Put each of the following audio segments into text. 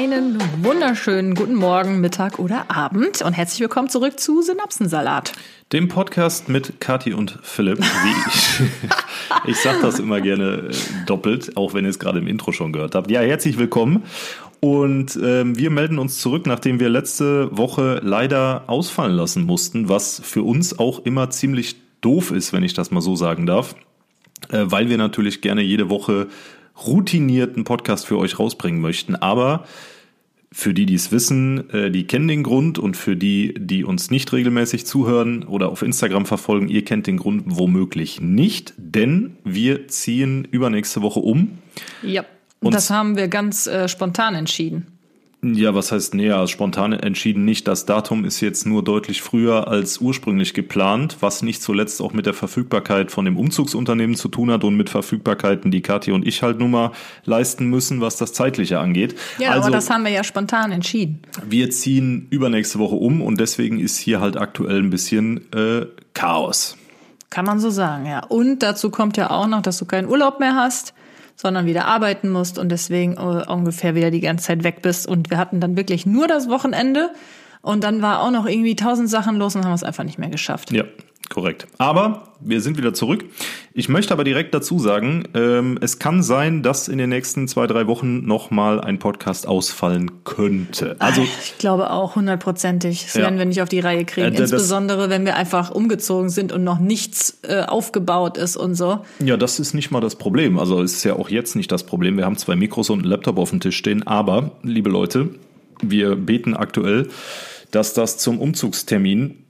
Einen wunderschönen guten Morgen, Mittag oder Abend und herzlich willkommen zurück zu Synapsensalat. Dem Podcast mit Kathi und Philipp. Ich, ich sage das immer gerne äh, doppelt, auch wenn ihr es gerade im Intro schon gehört habt. Ja, herzlich willkommen. Und ähm, wir melden uns zurück, nachdem wir letzte Woche leider ausfallen lassen mussten, was für uns auch immer ziemlich doof ist, wenn ich das mal so sagen darf, äh, weil wir natürlich gerne jede Woche routinierten Podcast für euch rausbringen möchten. Aber für die, die es wissen, äh, die kennen den Grund und für die, die uns nicht regelmäßig zuhören oder auf Instagram verfolgen, ihr kennt den Grund womöglich nicht, denn wir ziehen übernächste Woche um. Ja, und das haben wir ganz äh, spontan entschieden. Ja, was heißt näher? Spontan entschieden nicht. Das Datum ist jetzt nur deutlich früher als ursprünglich geplant, was nicht zuletzt auch mit der Verfügbarkeit von dem Umzugsunternehmen zu tun hat und mit Verfügbarkeiten, die Kathi und ich halt nun mal leisten müssen, was das Zeitliche angeht. Ja, also, aber das haben wir ja spontan entschieden. Wir ziehen übernächste Woche um und deswegen ist hier halt aktuell ein bisschen äh, Chaos. Kann man so sagen, ja. Und dazu kommt ja auch noch, dass du keinen Urlaub mehr hast sondern wieder arbeiten musst und deswegen äh, ungefähr wieder die ganze Zeit weg bist. Und wir hatten dann wirklich nur das Wochenende und dann war auch noch irgendwie tausend Sachen los und haben es einfach nicht mehr geschafft. Ja, Korrekt. Aber wir sind wieder zurück. Ich möchte aber direkt dazu sagen, ähm, es kann sein, dass in den nächsten zwei, drei Wochen nochmal ein Podcast ausfallen könnte. Also ich glaube auch hundertprozentig. Das ja. werden wir nicht auf die Reihe kriegen. Äh, Insbesondere, wenn wir einfach umgezogen sind und noch nichts äh, aufgebaut ist und so. Ja, das ist nicht mal das Problem. Also ist ja auch jetzt nicht das Problem. Wir haben zwei Mikros und einen Laptop auf dem Tisch stehen. Aber, liebe Leute, wir beten aktuell, dass das zum Umzugstermin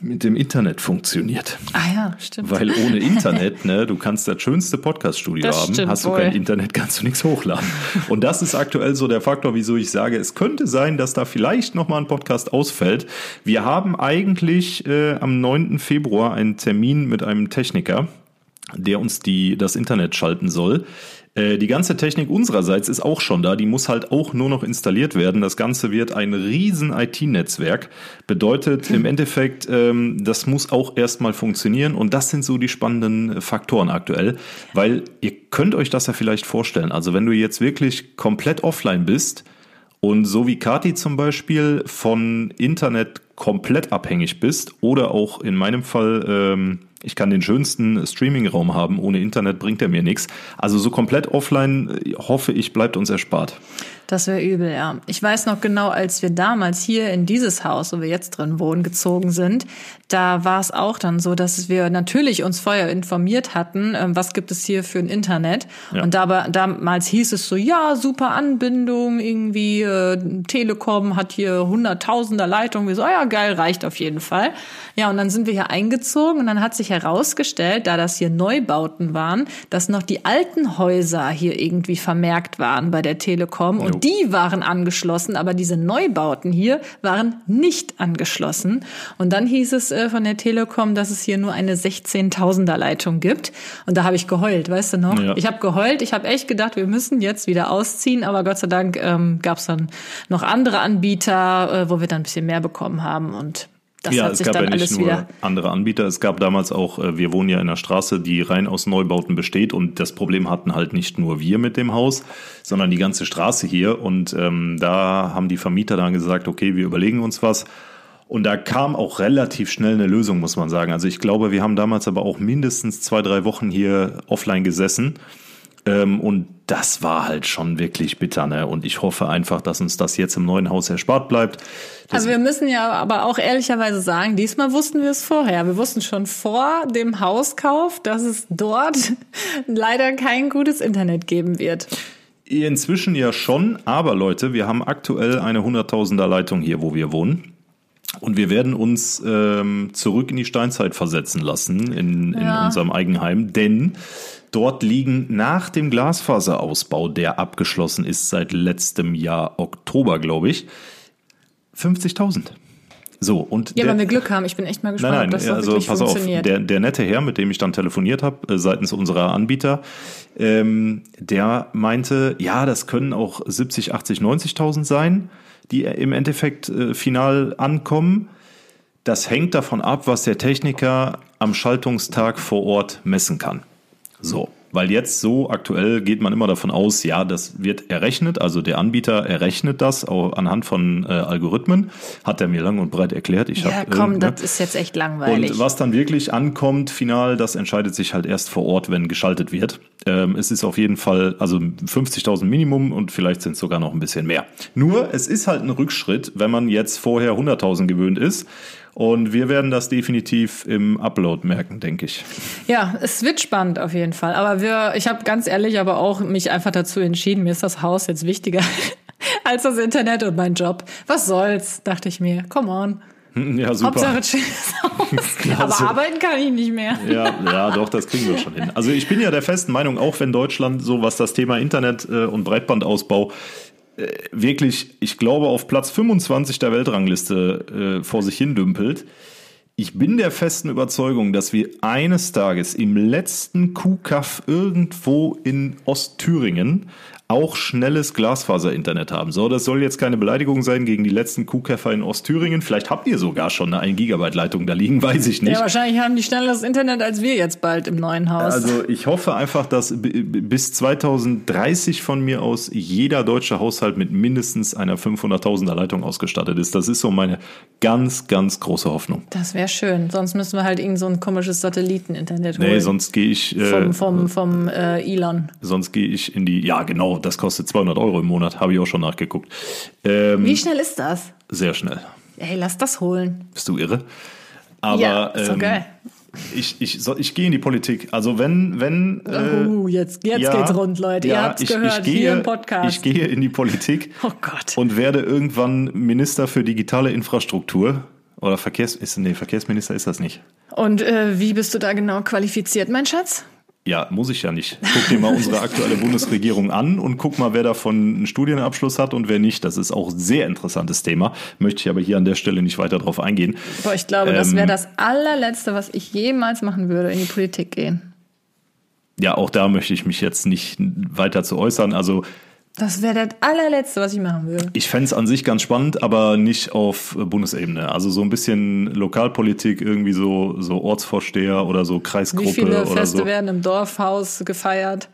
mit dem Internet funktioniert. Ah ja, stimmt. Weil ohne Internet, ne, du kannst das schönste Podcast-Studio haben, hast du kein Internet, kannst du nichts hochladen. Und das ist aktuell so der Faktor, wieso ich sage, es könnte sein, dass da vielleicht nochmal ein Podcast ausfällt. Wir haben eigentlich äh, am 9. Februar einen Termin mit einem Techniker, der uns die, das Internet schalten soll. Äh, die ganze Technik unsererseits ist auch schon da, die muss halt auch nur noch installiert werden. Das Ganze wird ein riesen IT-Netzwerk. Bedeutet im Endeffekt, ähm, das muss auch erstmal funktionieren und das sind so die spannenden Faktoren aktuell, weil ihr könnt euch das ja vielleicht vorstellen. Also wenn du jetzt wirklich komplett offline bist und so wie Kati zum Beispiel von Internet komplett abhängig bist oder auch in meinem Fall ähm, ich kann den schönsten Streaming-Raum haben, ohne Internet bringt er mir nichts. Also so komplett offline, äh, hoffe ich, bleibt uns erspart. Das wäre übel, ja. Ich weiß noch genau, als wir damals hier in dieses Haus, wo wir jetzt drin wohnen, gezogen sind, da war es auch dann so, dass wir natürlich uns vorher informiert hatten, ähm, was gibt es hier für ein Internet. Ja. Und da, damals hieß es so, ja, super Anbindung, irgendwie äh, Telekom hat hier hunderttausender Leitungen. Wir so, oh ja, geil, reicht auf jeden Fall. Ja, und dann sind wir hier eingezogen und dann hat sich herausgestellt, da das hier Neubauten waren, dass noch die alten Häuser hier irgendwie vermerkt waren bei der Telekom und die waren angeschlossen, aber diese Neubauten hier waren nicht angeschlossen. Und dann hieß es äh, von der Telekom, dass es hier nur eine 16.000er Leitung gibt. Und da habe ich geheult, weißt du noch? Ja. Ich habe geheult, ich habe echt gedacht, wir müssen jetzt wieder ausziehen, aber Gott sei Dank ähm, gab es dann noch andere Anbieter, äh, wo wir dann ein bisschen mehr bekommen haben und das ja, es gab ja nicht nur wieder andere Anbieter. Es gab damals auch, äh, wir wohnen ja in einer Straße, die rein aus Neubauten besteht und das Problem hatten halt nicht nur wir mit dem Haus, sondern die ganze Straße hier. Und ähm, da haben die Vermieter dann gesagt, okay, wir überlegen uns was. Und da kam auch relativ schnell eine Lösung, muss man sagen. Also ich glaube, wir haben damals aber auch mindestens zwei, drei Wochen hier offline gesessen ähm, und das war halt schon wirklich bitter, ne? Und ich hoffe einfach, dass uns das jetzt im neuen Haus erspart bleibt. Das also wir müssen ja aber auch ehrlicherweise sagen, diesmal wussten wir es vorher. Wir wussten schon vor dem Hauskauf, dass es dort leider kein gutes Internet geben wird. Inzwischen ja schon, aber Leute, wir haben aktuell eine 100.000er Leitung hier, wo wir wohnen. Und wir werden uns ähm, zurück in die Steinzeit versetzen lassen in, in ja. unserem Eigenheim, denn Dort liegen nach dem Glasfaserausbau, der abgeschlossen ist seit letztem Jahr Oktober, glaube ich, 50.000. So, und ja, der, wenn wir Glück haben, ich bin echt mal gespannt, nein, nein, ob das also, wirklich pass funktioniert. Auf, der, der nette Herr, mit dem ich dann telefoniert habe, äh, seitens unserer Anbieter, ähm, der meinte, ja, das können auch 70, 80, 90.000 sein, die im Endeffekt äh, final ankommen. Das hängt davon ab, was der Techniker am Schaltungstag vor Ort messen kann. So. Weil jetzt so aktuell geht man immer davon aus, ja, das wird errechnet, also der Anbieter errechnet das auch anhand von äh, Algorithmen, hat er mir lang und breit erklärt. Ich ja, hab, komm, äh, das ist jetzt echt langweilig. Und was dann wirklich ankommt, final, das entscheidet sich halt erst vor Ort, wenn geschaltet wird. Ähm, es ist auf jeden Fall, also 50.000 Minimum und vielleicht sind es sogar noch ein bisschen mehr. Nur, es ist halt ein Rückschritt, wenn man jetzt vorher 100.000 gewöhnt ist und wir werden das definitiv im Upload merken, denke ich. Ja, es wird spannend auf jeden Fall. Aber wir, ich habe ganz ehrlich aber auch mich einfach dazu entschieden, mir ist das Haus jetzt wichtiger als das Internet und mein Job. Was soll's, dachte ich mir. Come on. Ja, super. Hauptsache Haus. Aber arbeiten kann ich nicht mehr. Ja, ja, doch, das kriegen wir schon hin. Also ich bin ja der festen Meinung, auch wenn Deutschland so was das Thema Internet äh, und Breitbandausbau wirklich, ich glaube, auf Platz 25 der Weltrangliste äh, vor sich hin dümpelt. Ich bin der festen Überzeugung, dass wir eines Tages im letzten Kuhkaff irgendwo in Ostthüringen auch schnelles Glasfaser-Internet haben. So, das soll jetzt keine Beleidigung sein gegen die letzten Kuhkäfer in Ostthüringen. Vielleicht habt ihr sogar schon eine 1 Gigabyte Leitung da liegen, weiß ich nicht. Ja, wahrscheinlich haben die schnelleres Internet als wir jetzt bald im neuen Haus. Also ich hoffe einfach, dass bis 2030 von mir aus jeder deutsche Haushalt mit mindestens einer 500.000er Leitung ausgestattet ist. Das ist so meine ganz, ganz große Hoffnung. Das wäre schön. Sonst müssen wir halt irgend so ein komisches Satelliten-Internet holen. Nee, sonst gehe ich... Äh, vom vom, vom äh, Elon. Sonst gehe ich in die... Ja, genau das kostet 200 Euro im Monat, habe ich auch schon nachgeguckt. Ähm, Wie schnell ist das? Sehr schnell. Hey, lass das holen. Bist du irre? Aber ja, ist ähm, geil. Ich, ich, so, ich gehe in die Politik. Also wenn, wenn. Äh, uh, jetzt, jetzt ja, geht's rund, Leute. Ja, Ihr habt's ich, gehört, ich gehe, hier im Podcast. Ich gehe in die Politik oh Gott. und werde irgendwann Minister für digitale Infrastruktur. Oder Verkehrs, ist, nee, Verkehrsminister ist das nicht. Und äh, wie bist du da genau qualifiziert, mein Schatz? Ja, muss ich ja nicht. Guck dir mal unsere aktuelle Bundesregierung an und guck mal, wer davon einen Studienabschluss hat und wer nicht. Das ist auch ein sehr interessantes Thema. Möchte ich aber hier an der Stelle nicht weiter drauf eingehen. Boah, ich glaube, ähm, das wäre das allerletzte, was ich jemals machen würde, in die Politik gehen. Ja, auch da möchte ich mich jetzt nicht weiter zu äußern. Also das wäre das allerletzte, was ich machen würde. Ich fände es an sich ganz spannend, aber nicht auf Bundesebene. Also so ein bisschen Lokalpolitik, irgendwie so, so Ortsvorsteher oder so Kreisgruppe. Wie viele Feste so. werden im Dorfhaus gefeiert?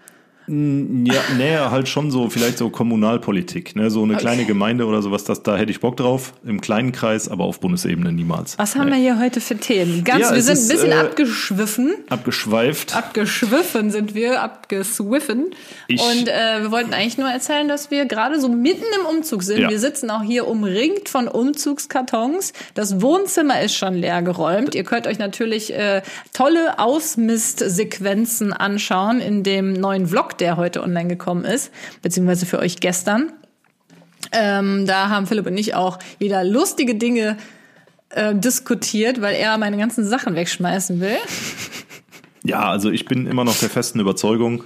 Ja, nee, halt schon so, vielleicht so Kommunalpolitik, ne? so eine okay. kleine Gemeinde oder sowas, das, da hätte ich Bock drauf, im kleinen Kreis, aber auf Bundesebene niemals. Was haben nee. wir hier heute für Themen? Ganz, ja, wir sind ein bisschen äh, abgeschwiffen. Abgeschweift. Abgeschwiffen sind wir, abgeswiffen. Ich, Und äh, wir wollten eigentlich nur erzählen, dass wir gerade so mitten im Umzug sind. Ja. Wir sitzen auch hier umringt von Umzugskartons. Das Wohnzimmer ist schon leer geräumt. Ihr könnt euch natürlich äh, tolle Ausmistsequenzen anschauen in dem neuen Vlog der heute online gekommen ist, beziehungsweise für euch gestern. Ähm, da haben Philipp und ich auch wieder lustige Dinge äh, diskutiert, weil er meine ganzen Sachen wegschmeißen will. Ja, also ich bin immer noch der festen Überzeugung,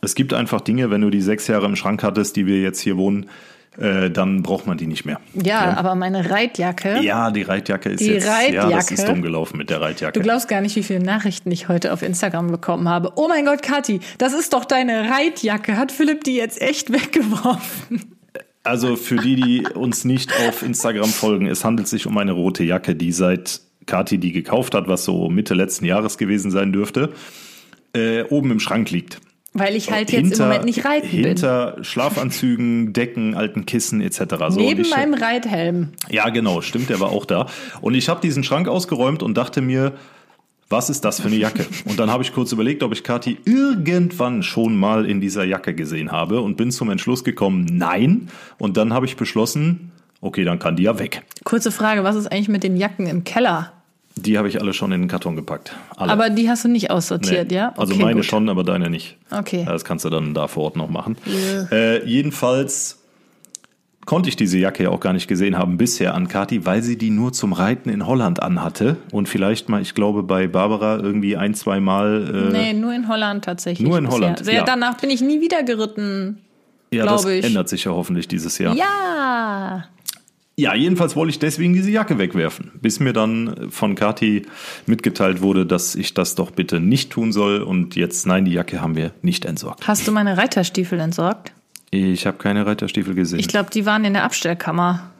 es gibt einfach Dinge, wenn du die sechs Jahre im Schrank hattest, die wir jetzt hier wohnen, äh, dann braucht man die nicht mehr. Ja, ja, aber meine Reitjacke. Ja, die Reitjacke ist die jetzt. Reitjacke, ja, das ist dumm gelaufen mit der Reitjacke. Du glaubst gar nicht, wie viele Nachrichten ich heute auf Instagram bekommen habe. Oh mein Gott, Kathi, das ist doch deine Reitjacke. Hat Philipp die jetzt echt weggeworfen? Also für die, die uns nicht auf Instagram folgen, es handelt sich um eine rote Jacke, die seit Kathi die gekauft hat, was so Mitte letzten Jahres gewesen sein dürfte, äh, oben im Schrank liegt. Weil ich halt hinter, jetzt im Moment nicht reiten hinter bin. Hinter Schlafanzügen, Decken, alten Kissen etc. So, Neben meinem Reithelm. Ja, genau, stimmt, der war auch da. Und ich habe diesen Schrank ausgeräumt und dachte mir, was ist das für eine Jacke? Und dann habe ich kurz überlegt, ob ich Kathi irgendwann schon mal in dieser Jacke gesehen habe und bin zum Entschluss gekommen, nein. Und dann habe ich beschlossen, okay, dann kann die ja weg. Kurze Frage, was ist eigentlich mit den Jacken im Keller? Die habe ich alle schon in den Karton gepackt. Alle. Aber die hast du nicht aussortiert, nee. ja? Also okay, also meine gut. schon, aber deine nicht. Okay. Das kannst du dann da vor Ort noch machen. Yeah. Äh, jedenfalls konnte ich diese Jacke ja auch gar nicht gesehen haben bisher an Kati, weil sie die nur zum Reiten in Holland anhatte. Und vielleicht mal, ich glaube, bei Barbara irgendwie ein, zwei Mal. Äh, nee, nur in Holland tatsächlich. Nur in bisher. Holland. Ja. Danach bin ich nie wieder geritten. Ja, das ich. ändert sich ja hoffentlich dieses Jahr. Ja. Ja, jedenfalls wollte ich deswegen diese Jacke wegwerfen, bis mir dann von Kati mitgeteilt wurde, dass ich das doch bitte nicht tun soll. Und jetzt, nein, die Jacke haben wir nicht entsorgt. Hast du meine Reiterstiefel entsorgt? Ich habe keine Reiterstiefel gesehen. Ich glaube, die waren in der Abstellkammer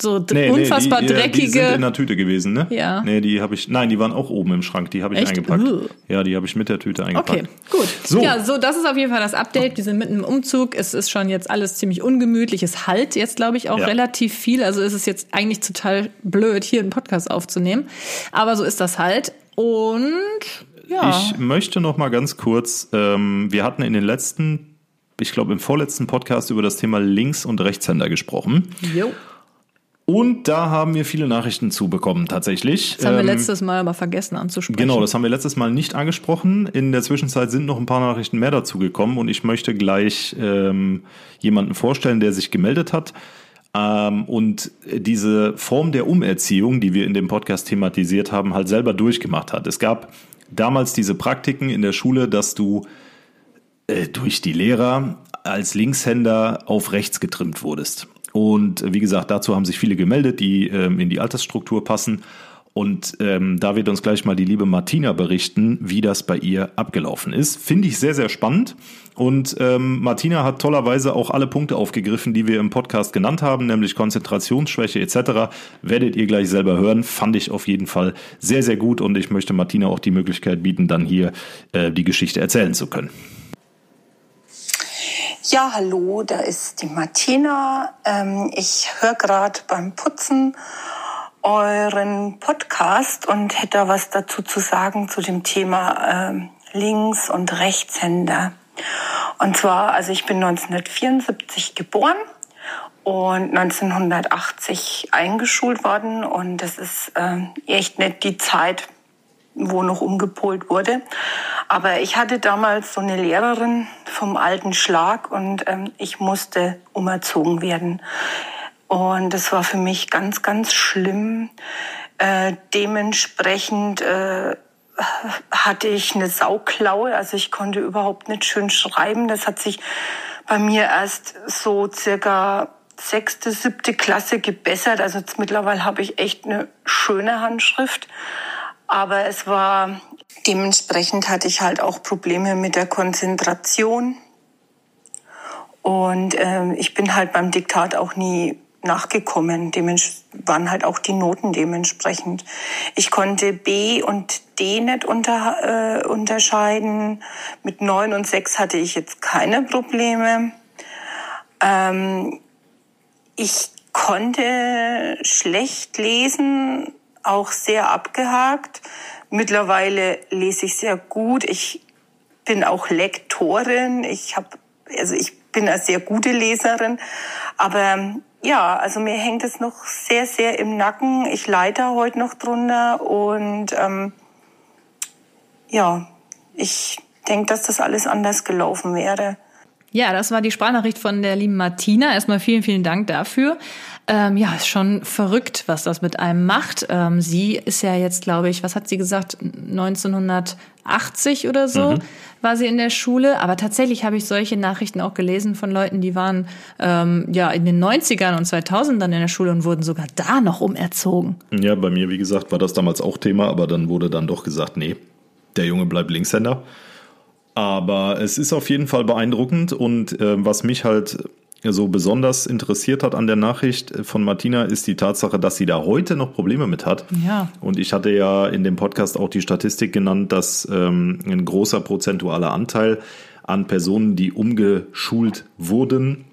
so nee, unfassbar nee, die, dreckige. Die sind in der Tüte gewesen, ne? Ja. Nee, die habe ich. Nein, die waren auch oben im Schrank. Die habe ich Echt? eingepackt. Uh. Ja, die habe ich mit der Tüte eingepackt. Okay, gut. So. Ja, so das ist auf jeden Fall das Update. Wir sind mitten im Umzug. Es ist schon jetzt alles ziemlich ungemütlich. Es halt jetzt, glaube ich, auch ja. relativ viel. Also ist es jetzt eigentlich total blöd, hier einen Podcast aufzunehmen. Aber so ist das halt. Und ja. Ich möchte noch mal ganz kurz. Ähm, wir hatten in den letzten ich glaube, im vorletzten Podcast über das Thema Links- und Rechtshänder gesprochen. Jo. Und da haben wir viele Nachrichten zu bekommen, tatsächlich. Das haben wir ähm, letztes Mal aber vergessen anzusprechen. Genau, das haben wir letztes Mal nicht angesprochen. In der Zwischenzeit sind noch ein paar Nachrichten mehr dazu gekommen und ich möchte gleich ähm, jemanden vorstellen, der sich gemeldet hat. Ähm, und diese Form der Umerziehung, die wir in dem Podcast thematisiert haben, halt selber durchgemacht hat. Es gab damals diese Praktiken in der Schule, dass du äh, durch die Lehrer als Linkshänder auf rechts getrimmt wurdest. Und wie gesagt, dazu haben sich viele gemeldet, die ähm, in die Altersstruktur passen. Und ähm, da wird uns gleich mal die liebe Martina berichten, wie das bei ihr abgelaufen ist. Finde ich sehr, sehr spannend. Und ähm, Martina hat tollerweise auch alle Punkte aufgegriffen, die wir im Podcast genannt haben, nämlich Konzentrationsschwäche etc. Werdet ihr gleich selber hören. Fand ich auf jeden Fall sehr, sehr gut. Und ich möchte Martina auch die Möglichkeit bieten, dann hier äh, die Geschichte erzählen zu können. Ja, hallo, da ist die Martina. Ähm, ich höre gerade beim Putzen euren Podcast und hätte was dazu zu sagen zu dem Thema ähm, Links- und Rechtshänder. Und zwar, also ich bin 1974 geboren und 1980 eingeschult worden und das ist äh, echt nicht die Zeit, wo noch umgepolt wurde. Aber ich hatte damals so eine Lehrerin vom alten Schlag und ähm, ich musste umerzogen werden. Und das war für mich ganz, ganz schlimm. Äh, dementsprechend äh, hatte ich eine Sauklaue, also ich konnte überhaupt nicht schön schreiben. Das hat sich bei mir erst so circa sechste, siebte Klasse gebessert. Also mittlerweile habe ich echt eine schöne Handschrift. Aber es war dementsprechend hatte ich halt auch Probleme mit der Konzentration. Und ähm, ich bin halt beim Diktat auch nie nachgekommen. Dements waren halt auch die Noten dementsprechend. Ich konnte B und D nicht unter, äh, unterscheiden. Mit neun und sechs hatte ich jetzt keine Probleme. Ähm, ich konnte schlecht lesen, auch sehr abgehakt. Mittlerweile lese ich sehr gut. Ich bin auch Lektorin. Ich habe, also ich bin eine sehr gute Leserin. Aber ja, also mir hängt es noch sehr, sehr im Nacken. Ich leite heute noch drunter und ähm, ja, ich denke, dass das alles anders gelaufen wäre. Ja, das war die Sprachnachricht von der lieben Martina. Erstmal vielen, vielen Dank dafür. Ähm, ja, ist schon verrückt, was das mit einem macht. Ähm, sie ist ja jetzt, glaube ich, was hat sie gesagt, 1980 oder so mhm. war sie in der Schule. Aber tatsächlich habe ich solche Nachrichten auch gelesen von Leuten, die waren ähm, ja in den 90ern und 2000ern in der Schule und wurden sogar da noch umerzogen. Ja, bei mir, wie gesagt, war das damals auch Thema, aber dann wurde dann doch gesagt, nee, der Junge bleibt Linkshänder. Aber es ist auf jeden Fall beeindruckend und äh, was mich halt so besonders interessiert hat an der Nachricht von Martina, ist die Tatsache, dass sie da heute noch Probleme mit hat. Ja. Und ich hatte ja in dem Podcast auch die Statistik genannt, dass ähm, ein großer prozentualer Anteil an Personen, die umgeschult wurden,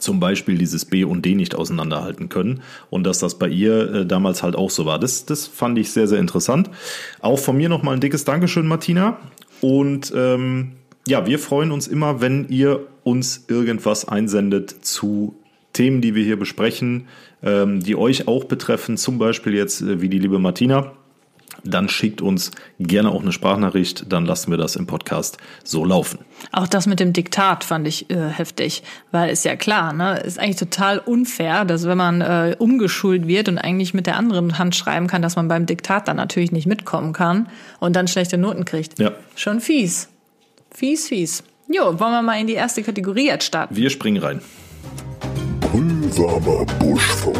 zum Beispiel dieses B und D nicht auseinanderhalten können und dass das bei ihr äh, damals halt auch so war. Das, das fand ich sehr, sehr interessant. Auch von mir nochmal ein dickes Dankeschön, Martina. Und ähm, ja, wir freuen uns immer, wenn ihr uns irgendwas einsendet zu Themen, die wir hier besprechen, ähm, die euch auch betreffen, zum Beispiel jetzt äh, wie die liebe Martina. Dann schickt uns gerne auch eine Sprachnachricht, dann lassen wir das im Podcast so laufen. Auch das mit dem Diktat fand ich äh, heftig, weil ist ja klar, ne, ist eigentlich total unfair, dass wenn man äh, umgeschult wird und eigentlich mit der anderen Hand schreiben kann, dass man beim Diktat dann natürlich nicht mitkommen kann und dann schlechte Noten kriegt. Ja. Schon fies. Fies, fies. Jo, wollen wir mal in die erste Kategorie jetzt starten? Wir springen rein. Brüllwarmer Buschfunk.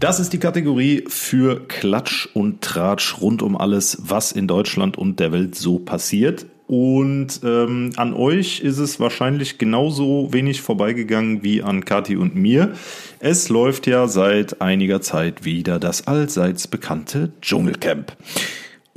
Das ist die Kategorie für Klatsch und Tratsch rund um alles, was in Deutschland und der Welt so passiert. Und ähm, an euch ist es wahrscheinlich genauso wenig vorbeigegangen wie an Kati und mir. Es läuft ja seit einiger Zeit wieder das allseits bekannte Dschungelcamp.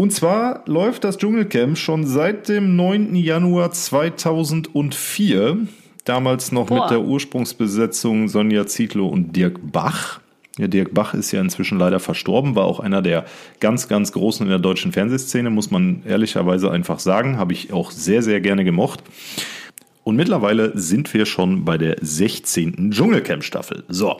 Und zwar läuft das Dschungelcamp schon seit dem 9. Januar 2004. Damals noch Boah. mit der Ursprungsbesetzung Sonja Zietlow und Dirk Bach. Ja, Dirk Bach ist ja inzwischen leider verstorben, war auch einer der ganz, ganz Großen in der deutschen Fernsehszene, muss man ehrlicherweise einfach sagen. Habe ich auch sehr, sehr gerne gemocht. Und mittlerweile sind wir schon bei der 16. Dschungelcamp-Staffel. So.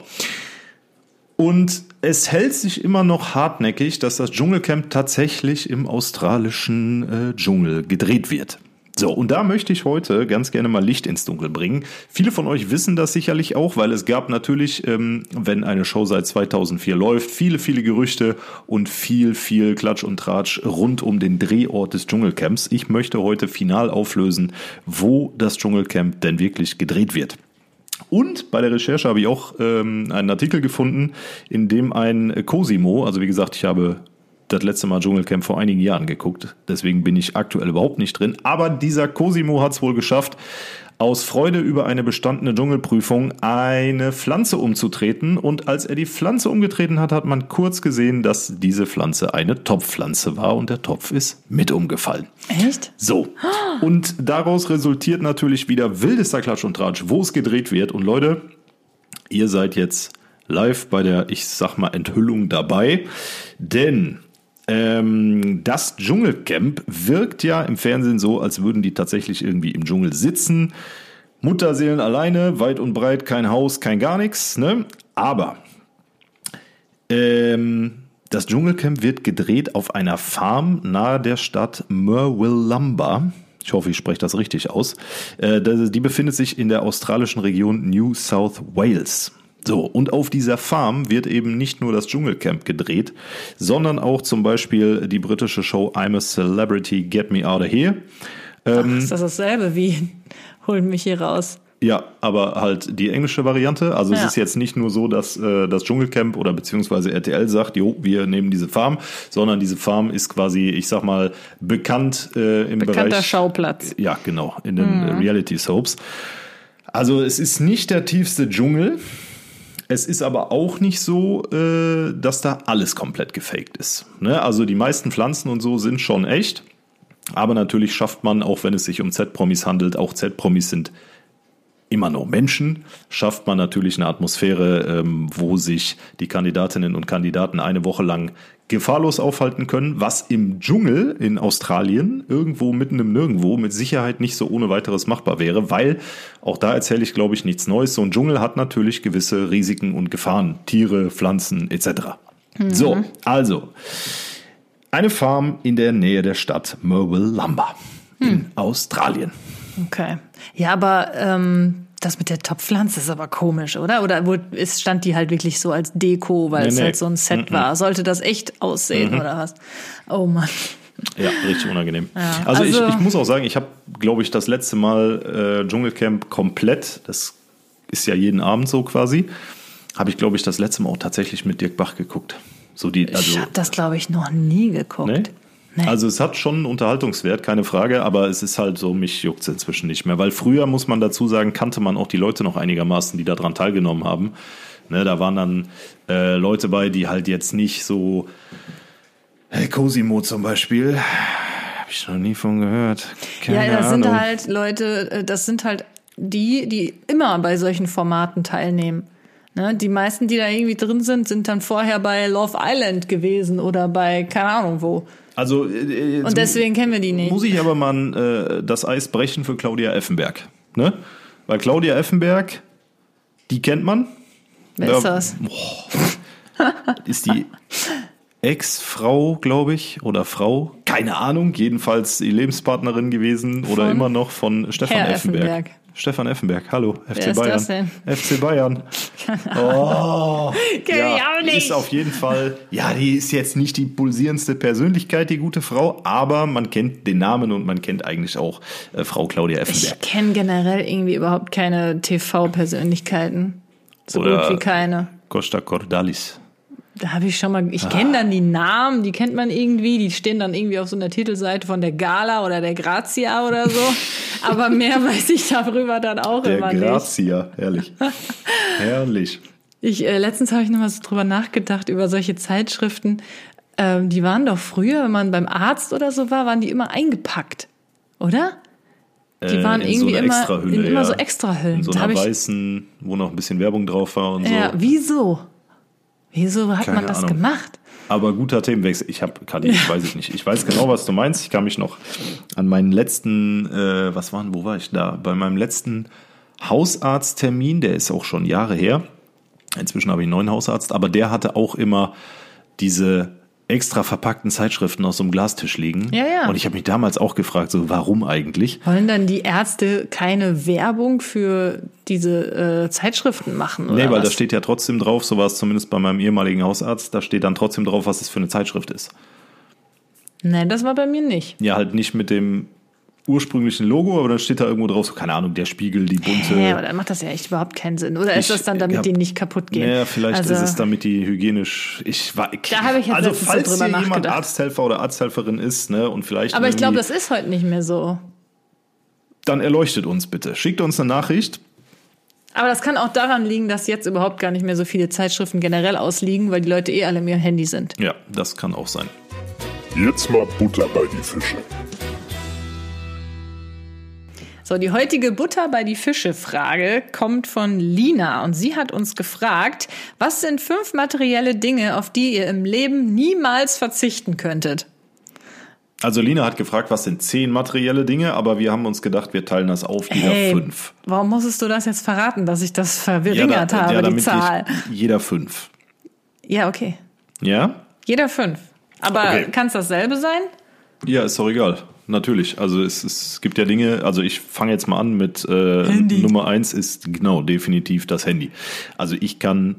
Und es hält sich immer noch hartnäckig, dass das Dschungelcamp tatsächlich im australischen äh, Dschungel gedreht wird. So, und da möchte ich heute ganz gerne mal Licht ins Dunkel bringen. Viele von euch wissen das sicherlich auch, weil es gab natürlich, ähm, wenn eine Show seit 2004 läuft, viele, viele Gerüchte und viel, viel Klatsch und Tratsch rund um den Drehort des Dschungelcamps. Ich möchte heute final auflösen, wo das Dschungelcamp denn wirklich gedreht wird. Und bei der Recherche habe ich auch ähm, einen Artikel gefunden, in dem ein Cosimo, also wie gesagt, ich habe das letzte Mal Dschungelcamp vor einigen Jahren geguckt. Deswegen bin ich aktuell überhaupt nicht drin. Aber dieser Cosimo hat es wohl geschafft, aus Freude über eine bestandene Dschungelprüfung eine Pflanze umzutreten. Und als er die Pflanze umgetreten hat, hat man kurz gesehen, dass diese Pflanze eine Topfpflanze war und der Topf ist mit umgefallen. Echt? So. Und daraus resultiert natürlich wieder wildester Klatsch und Tratsch, wo es gedreht wird. Und Leute, ihr seid jetzt live bei der, ich sag mal, Enthüllung dabei. Denn ähm, das Dschungelcamp wirkt ja im Fernsehen so, als würden die tatsächlich irgendwie im Dschungel sitzen. Mutterseelen alleine, weit und breit, kein Haus, kein gar nichts. Ne? Aber ähm, das Dschungelcamp wird gedreht auf einer Farm nahe der Stadt Murwillumbah. Ich hoffe, ich spreche das richtig aus. Äh, die befindet sich in der australischen Region New South Wales. So, und auf dieser Farm wird eben nicht nur das Dschungelcamp gedreht, sondern auch zum Beispiel die britische Show I'm a Celebrity, Get Me Out of Here. Ähm, Ach, ist das dasselbe wie Holen mich hier raus? Ja, aber halt die englische Variante. Also ja. es ist jetzt nicht nur so, dass äh, das Dschungelcamp oder beziehungsweise RTL sagt, jo, wir nehmen diese Farm, sondern diese Farm ist quasi, ich sag mal, bekannt äh, im Bekannter Bereich. Schauplatz. Ja, genau, in den mhm. Reality Soaps. Also es ist nicht der tiefste Dschungel. Es ist aber auch nicht so, äh, dass da alles komplett gefaked ist. Ne? Also die meisten Pflanzen und so sind schon echt. Aber natürlich schafft man, auch wenn es sich um Z-Promis handelt, auch Z-Promis sind immer nur Menschen, schafft man natürlich eine Atmosphäre, ähm, wo sich die Kandidatinnen und Kandidaten eine Woche lang gefahrlos aufhalten können, was im Dschungel in Australien irgendwo mitten im Nirgendwo mit Sicherheit nicht so ohne weiteres machbar wäre, weil auch da erzähle ich, glaube ich, nichts Neues. So ein Dschungel hat natürlich gewisse Risiken und Gefahren, Tiere, Pflanzen etc. Mhm. So, also eine Farm in der Nähe der Stadt Murwillumbah mhm. in Australien. Okay. Ja, aber ähm, das mit der Topfpflanze ist aber komisch, oder? Oder ist, stand die halt wirklich so als Deko, weil nee, es nee. halt so ein Set mhm. war? Sollte das echt aussehen mhm. oder was? Oh Mann. Ja, richtig unangenehm. Ja, also, also ich, ich, muss auch sagen, ich habe, glaube ich, das letzte Mal äh, Dschungelcamp komplett, das ist ja jeden Abend so quasi, habe ich, glaube ich, das letzte Mal auch tatsächlich mit Dirk Bach geguckt. So die, also, ich habe das, glaube ich, noch nie geguckt. Nee? Nee. Also es hat schon einen Unterhaltungswert, keine Frage, aber es ist halt so, mich juckt es inzwischen nicht mehr. Weil früher, muss man dazu sagen, kannte man auch die Leute noch einigermaßen, die daran teilgenommen haben. Ne, da waren dann äh, Leute bei, die halt jetzt nicht so, hey, Cosimo zum Beispiel, habe ich noch nie von gehört. Keine ja, das Ahnung. sind halt Leute, äh, das sind halt die, die immer bei solchen Formaten teilnehmen. Ne, die meisten, die da irgendwie drin sind, sind dann vorher bei Love Island gewesen oder bei keine Ahnung wo. Also, äh, und deswegen kennen wir die nicht. Muss ich aber mal äh, das Eis brechen für Claudia Effenberg. Ne? Weil Claudia Effenberg, die kennt man. Wer ist das? Boah, ist die Ex-Frau, glaube ich, oder Frau, keine Ahnung, jedenfalls die Lebenspartnerin gewesen oder immer noch von Stefan Herr Effenberg. Effenberg. Stefan Effenberg, hallo, FC Bayern. FC Bayern. Oh, ja, ich auch nicht. ist auf jeden Fall, ja, die ist jetzt nicht die pulsierendste Persönlichkeit, die gute Frau, aber man kennt den Namen und man kennt eigentlich auch äh, Frau Claudia Effenberg. Ich kenne generell irgendwie überhaupt keine TV-Persönlichkeiten. So Oder- gut wie keine. Costa Cordalis. Da habe ich schon mal, Ah. ich kenne dann die Namen, die kennt man irgendwie, die stehen dann irgendwie auf so einer Titelseite von der Gala oder der Grazia oder so. Aber mehr weiß ich darüber dann auch Der immer nicht. Grazia, herrlich. herrlich. Ich, äh, letztens habe ich noch mal so drüber nachgedacht, über solche Zeitschriften. Ähm, die waren doch früher, wenn man beim Arzt oder so war, waren die immer eingepackt, oder? Die Äh, waren in irgendwie so immer, in immer ja. so Extrahüllen. In so einer weißen, wo noch ein bisschen Werbung drauf war und so. ja, wieso? Wieso hat Keine man das Ahnung. gemacht? Aber guter Themenwechsel. Ich habe Kadi, ich weiß es nicht. Ich weiß genau, was du meinst. Ich kann mich noch an meinen letzten, äh, was waren, wo war ich da? Bei meinem letzten Hausarzttermin, der ist auch schon Jahre her. Inzwischen habe ich einen neuen Hausarzt, aber der hatte auch immer diese extra verpackten Zeitschriften aus so einem Glastisch liegen. Ja, ja. Und ich habe mich damals auch gefragt, so warum eigentlich? Wollen dann die Ärzte keine Werbung für diese äh, Zeitschriften machen? Oder Nee, weil was? da steht ja trotzdem drauf, so war es zumindest bei meinem ehemaligen Hausarzt, da steht dann trotzdem drauf, was es für eine Zeitschrift ist. Nein, das war bei mir nicht. Ja, halt nicht mit dem ursprünglichen Logo, aber dann steht da irgendwo drauf, so, keine Ahnung, der Spiegel, die bunte. Hä, aber dann macht das ja echt überhaupt keinen Sinn. Oder ist Ich- das dann, damit ja, die nicht kaputt gehen? Naja, vielleicht Also- ist es damit die hygienisch. Ich war. Da habe ich jetzt also letztens so falls drüber hier jemand. Arzthelfer oder Arzthelferin ist, ne, und vielleicht. Aber ich glaube, das ist heute nicht mehr so. Dann erleuchtet uns bitte. Schickt uns eine Nachricht. Aber das kann auch daran liegen, dass jetzt überhaupt gar nicht mehr so viele Zeitschriften generell ausliegen, weil die Leute eh alle ihrem Handy sind. Ja, das kann auch sein. Jetzt mal Butter bei die Fische. So, die heutige Butter bei die Fische Frage kommt von Lina und sie hat uns gefragt, was sind fünf materielle Dinge, auf die ihr im Leben niemals verzichten könntet? Also Lina hat gefragt, was sind zehn materielle Dinge, aber wir haben uns gedacht, wir teilen das auf, jeder Hey, fünf. Warum musstest du das jetzt verraten, dass ich das verringert da- habe, die damit Zahl? Jeder fünf. Ja, okay. Ja? Jeder fünf. Aber Okay. kann es dasselbe sein? Ja, ist doch egal. Natürlich. Also es, es gibt ja Dinge, also ich fange jetzt mal an mit äh, Handy. Nummer eins ist genau definitiv das Handy. Also ich kann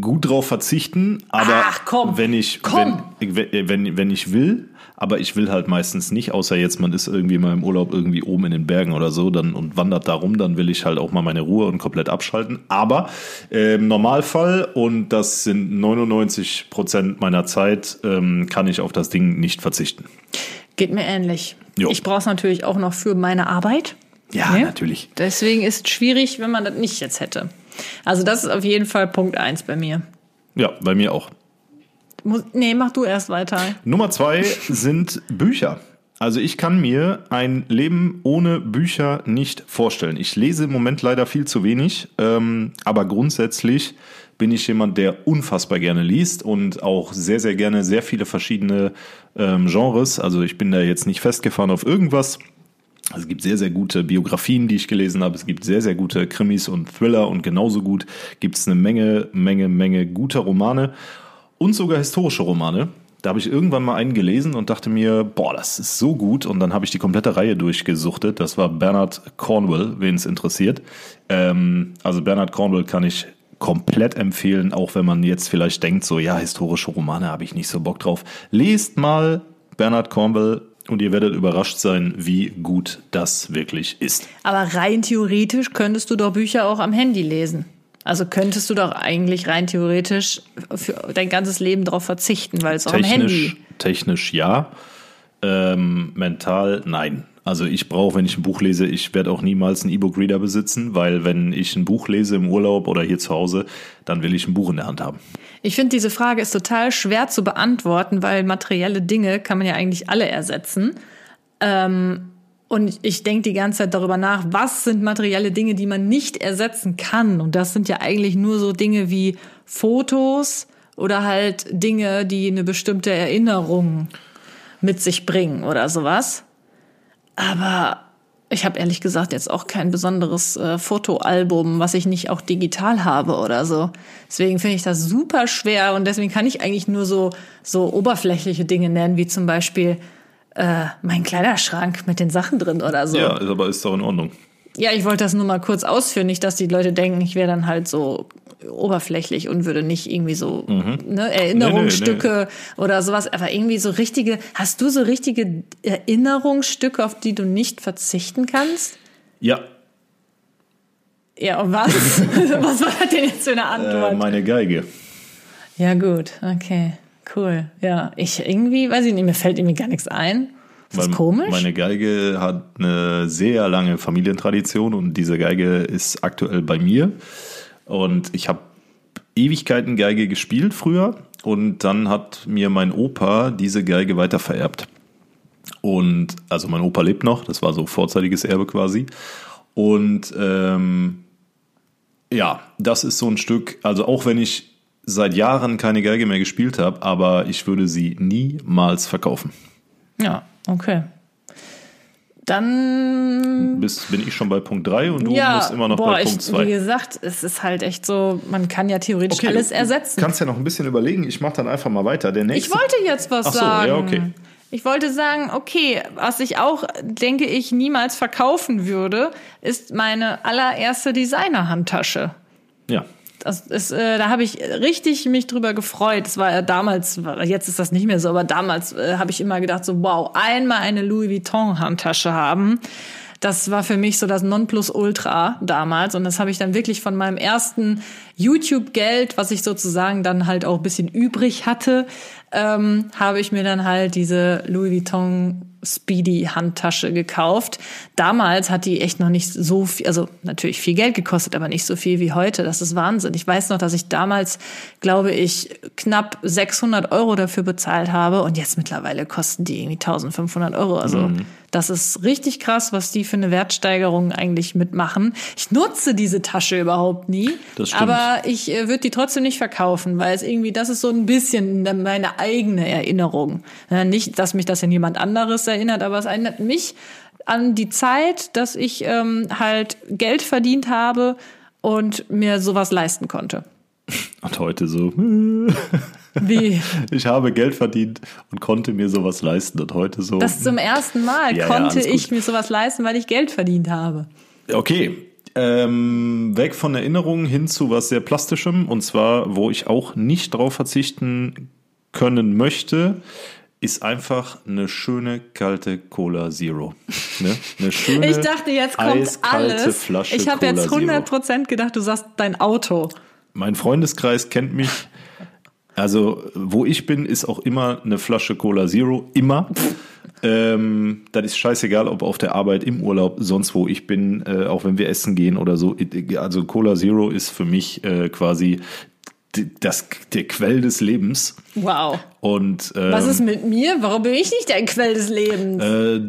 gut drauf verzichten, aber Ach, komm. wenn ich Komm. Wenn, wenn, wenn ich will, aber ich will halt meistens nicht, außer jetzt man ist irgendwie mal im Urlaub irgendwie oben in den Bergen oder so dann und wandert da rum, dann will ich halt auch mal meine Ruhe und komplett abschalten. Aber äh, im Normalfall und das sind 99 Prozent meiner Zeit, ähm, kann ich auf das Ding nicht verzichten. Geht mir ähnlich. Jo. Ich brauche es natürlich auch noch für meine Arbeit. Ja, Ne? natürlich. Deswegen ist es schwierig, wenn man das nicht jetzt hätte. Also das ist auf jeden Fall Punkt eins bei mir. Ja, bei mir auch. Muss, nee, mach du erst weiter. Nummer zwei sind Bücher. Also ich kann mir ein Leben ohne Bücher nicht vorstellen. Ich lese im Moment leider viel zu wenig, ähm, aber grundsätzlich bin ich jemand, der unfassbar gerne liest und auch sehr, sehr gerne sehr viele verschiedene ähm, Genres. Also ich bin da jetzt nicht festgefahren auf irgendwas. Es gibt sehr, sehr gute Biografien, die ich gelesen habe. Es gibt sehr, sehr gute Krimis und Thriller und genauso gut gibt es eine Menge, Menge, Menge guter Romane und sogar historische Romane. Da habe ich irgendwann mal einen gelesen und dachte mir, boah, das ist so gut. Und dann habe ich die komplette Reihe durchgesuchtet. Das war Bernard Cornwell, wen es interessiert. Ähm, also Bernard Cornwell kann ich komplett empfehlen, auch wenn man jetzt vielleicht denkt, so ja, historische Romane habe ich nicht so Bock drauf. Lest mal Bernard Cornwell und ihr werdet überrascht sein, wie gut das wirklich ist. Aber rein theoretisch könntest du doch Bücher auch am Handy lesen. Also könntest du doch eigentlich rein theoretisch für dein ganzes Leben darauf verzichten, weil es auch am Handy. Technisch, technisch ja, ähm, mental nein. Also ich brauche, wenn ich ein Buch lese, ich werde auch niemals einen E-Book-Reader besitzen, weil wenn ich ein Buch lese im Urlaub oder hier zu Hause, dann will ich ein Buch in der Hand haben. Ich finde, diese Frage ist total schwer zu beantworten, weil materielle Dinge kann man ja eigentlich alle ersetzen. Ähm, und ich denke die ganze Zeit darüber nach, was sind materielle Dinge, die man nicht ersetzen kann. Und das sind ja eigentlich nur so Dinge wie Fotos oder halt Dinge, die eine bestimmte Erinnerung mit sich bringen oder sowas. Aber ich habe ehrlich gesagt jetzt auch kein besonderes äh, Fotoalbum, was ich nicht auch digital habe oder so. Deswegen finde ich das super schwer und deswegen kann ich eigentlich nur so, so oberflächliche Dinge nennen, wie zum Beispiel äh, mein Kleiderschrank mit den Sachen drin oder so. Ja, aber ist doch in Ordnung. Ja, ich wollte das nur mal kurz ausführen, nicht, dass die Leute denken, ich wäre dann halt so oberflächlich und würde nicht irgendwie so mhm. ne, Erinnerungsstücke nee, nee, nee. oder sowas, aber irgendwie so richtige, hast du so richtige Erinnerungsstücke, auf die du nicht verzichten kannst? Ja. Ja, und was? was war das denn jetzt für eine Antwort? Äh, meine Geige. Ja, gut, okay, cool. Ja, ich irgendwie, weiß ich nicht, mir fällt irgendwie gar nichts ein. Das ist komisch. Meine Geige hat eine sehr lange Familientradition und diese Geige ist aktuell bei mir. Und ich habe Ewigkeiten Geige gespielt früher und dann hat mir mein Opa diese Geige weitervererbt. Und also mein Opa lebt noch, das war so vorzeitiges Erbe quasi. Und ähm, ja, das ist so ein Stück, also auch wenn ich seit Jahren keine Geige mehr gespielt habe, aber ich würde sie niemals verkaufen. Ja, okay. Dann Bis, bin ich schon bei Punkt 3 und du ja, musst immer noch boah, bei Punkt 2. Wie gesagt, es ist halt echt so, man kann ja theoretisch okay, alles ersetzen. Du kannst ja noch ein bisschen überlegen, ich mache dann einfach mal weiter. Der nächste, ich wollte jetzt was Ach so, sagen. Ja, okay. Ich wollte sagen, okay, was ich auch, denke ich, niemals verkaufen würde, ist meine allererste Designer-Handtasche. Ja. Das ist, äh, da habe ich richtig mich drüber gefreut. Das war ja damals, jetzt ist das nicht mehr so, aber damals äh, habe ich immer gedacht, so wow, einmal eine Louis Vuitton Handtasche haben. Das war für mich so das Nonplusultra damals und das habe ich dann wirklich von meinem ersten YouTube-Geld, was ich sozusagen dann halt auch bisschen übrig hatte, ähm, habe ich mir dann halt diese Louis Vuitton Speedy Handtasche gekauft. Damals hat die echt noch nicht so viel, also natürlich viel Geld gekostet, aber nicht so viel wie heute. Das ist Wahnsinn. Ich weiß noch, dass ich damals, glaube ich, knapp 600 Euro dafür bezahlt habe und jetzt mittlerweile kosten die irgendwie 1500 Euro. Also mhm. das ist richtig krass, was die für eine Wertsteigerung eigentlich mitmachen. Ich nutze diese Tasche überhaupt nie, aber ich äh, würde die trotzdem nicht verkaufen, weil es irgendwie, das ist so ein bisschen meine eigene Erinnerung. nicht, dass mich das in jemand anderes erinnert, aber es erinnert mich an die Zeit, dass ich ähm, halt Geld verdient habe und mir sowas leisten konnte. Und heute so. Wie? Ich habe Geld verdient und konnte mir sowas leisten und heute so. Das zum ersten Mal ja, konnte ja, ich mir sowas leisten, weil ich Geld verdient habe. Okay. Ähm, weg von Erinnerungen hin zu was sehr Plastischem und zwar, wo ich auch nicht drauf verzichten können möchte, ist einfach eine schöne kalte Cola Zero. Ne? Eine schöne, ich dachte, jetzt kommt alles. Flasche ich habe jetzt 100 Prozent gedacht, du sagst dein Auto. Mein Freundeskreis kennt mich. Also, wo ich bin, ist auch immer eine Flasche Cola Zero. Immer. Ähm, das ist scheißegal, ob auf der Arbeit, im Urlaub, sonst wo ich bin, äh, auch wenn wir essen gehen oder so. Also Cola Zero ist für mich äh, quasi das, der Quell des Lebens. Wow. Und ähm, was ist mit mir? Warum bin ich nicht der Quell des Lebens? Äh,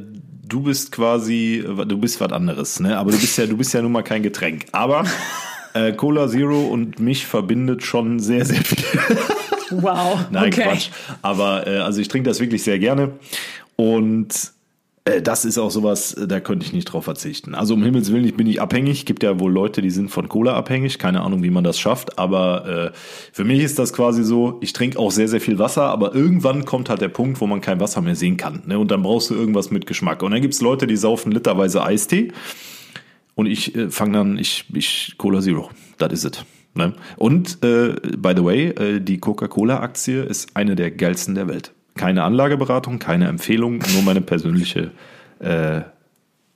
du bist quasi, du bist was anderes, ne? Aber du bist ja, du bist ja nun mal kein Getränk. Aber äh, Cola Zero und mich verbindet schon sehr, sehr viel. Wow. Nein, okay. Quatsch. Aber äh, also ich trinke das wirklich sehr gerne. Und das ist auch sowas, äh, da könnte ich nicht drauf verzichten. Also um Himmels Willen, ich bin nicht abhängig. Gibt ja wohl Leute, die sind von Cola abhängig. Keine Ahnung, wie man das schafft. Aber äh, für mich ist das quasi so, ich trinke auch sehr, sehr viel Wasser, aber irgendwann kommt halt der Punkt, wo man kein Wasser mehr sehen kann. Ne? Und dann brauchst du irgendwas mit Geschmack. Und dann gibt's Leute, die saufen literweise Eistee. Und ich äh, fange dann, ich, ich Cola Zero. Das ist es. Ne? Und äh, by the way, äh, die Coca-Cola-Aktie ist eine der geilsten der Welt. Keine Anlageberatung, keine Empfehlung, nur meine persönliche äh,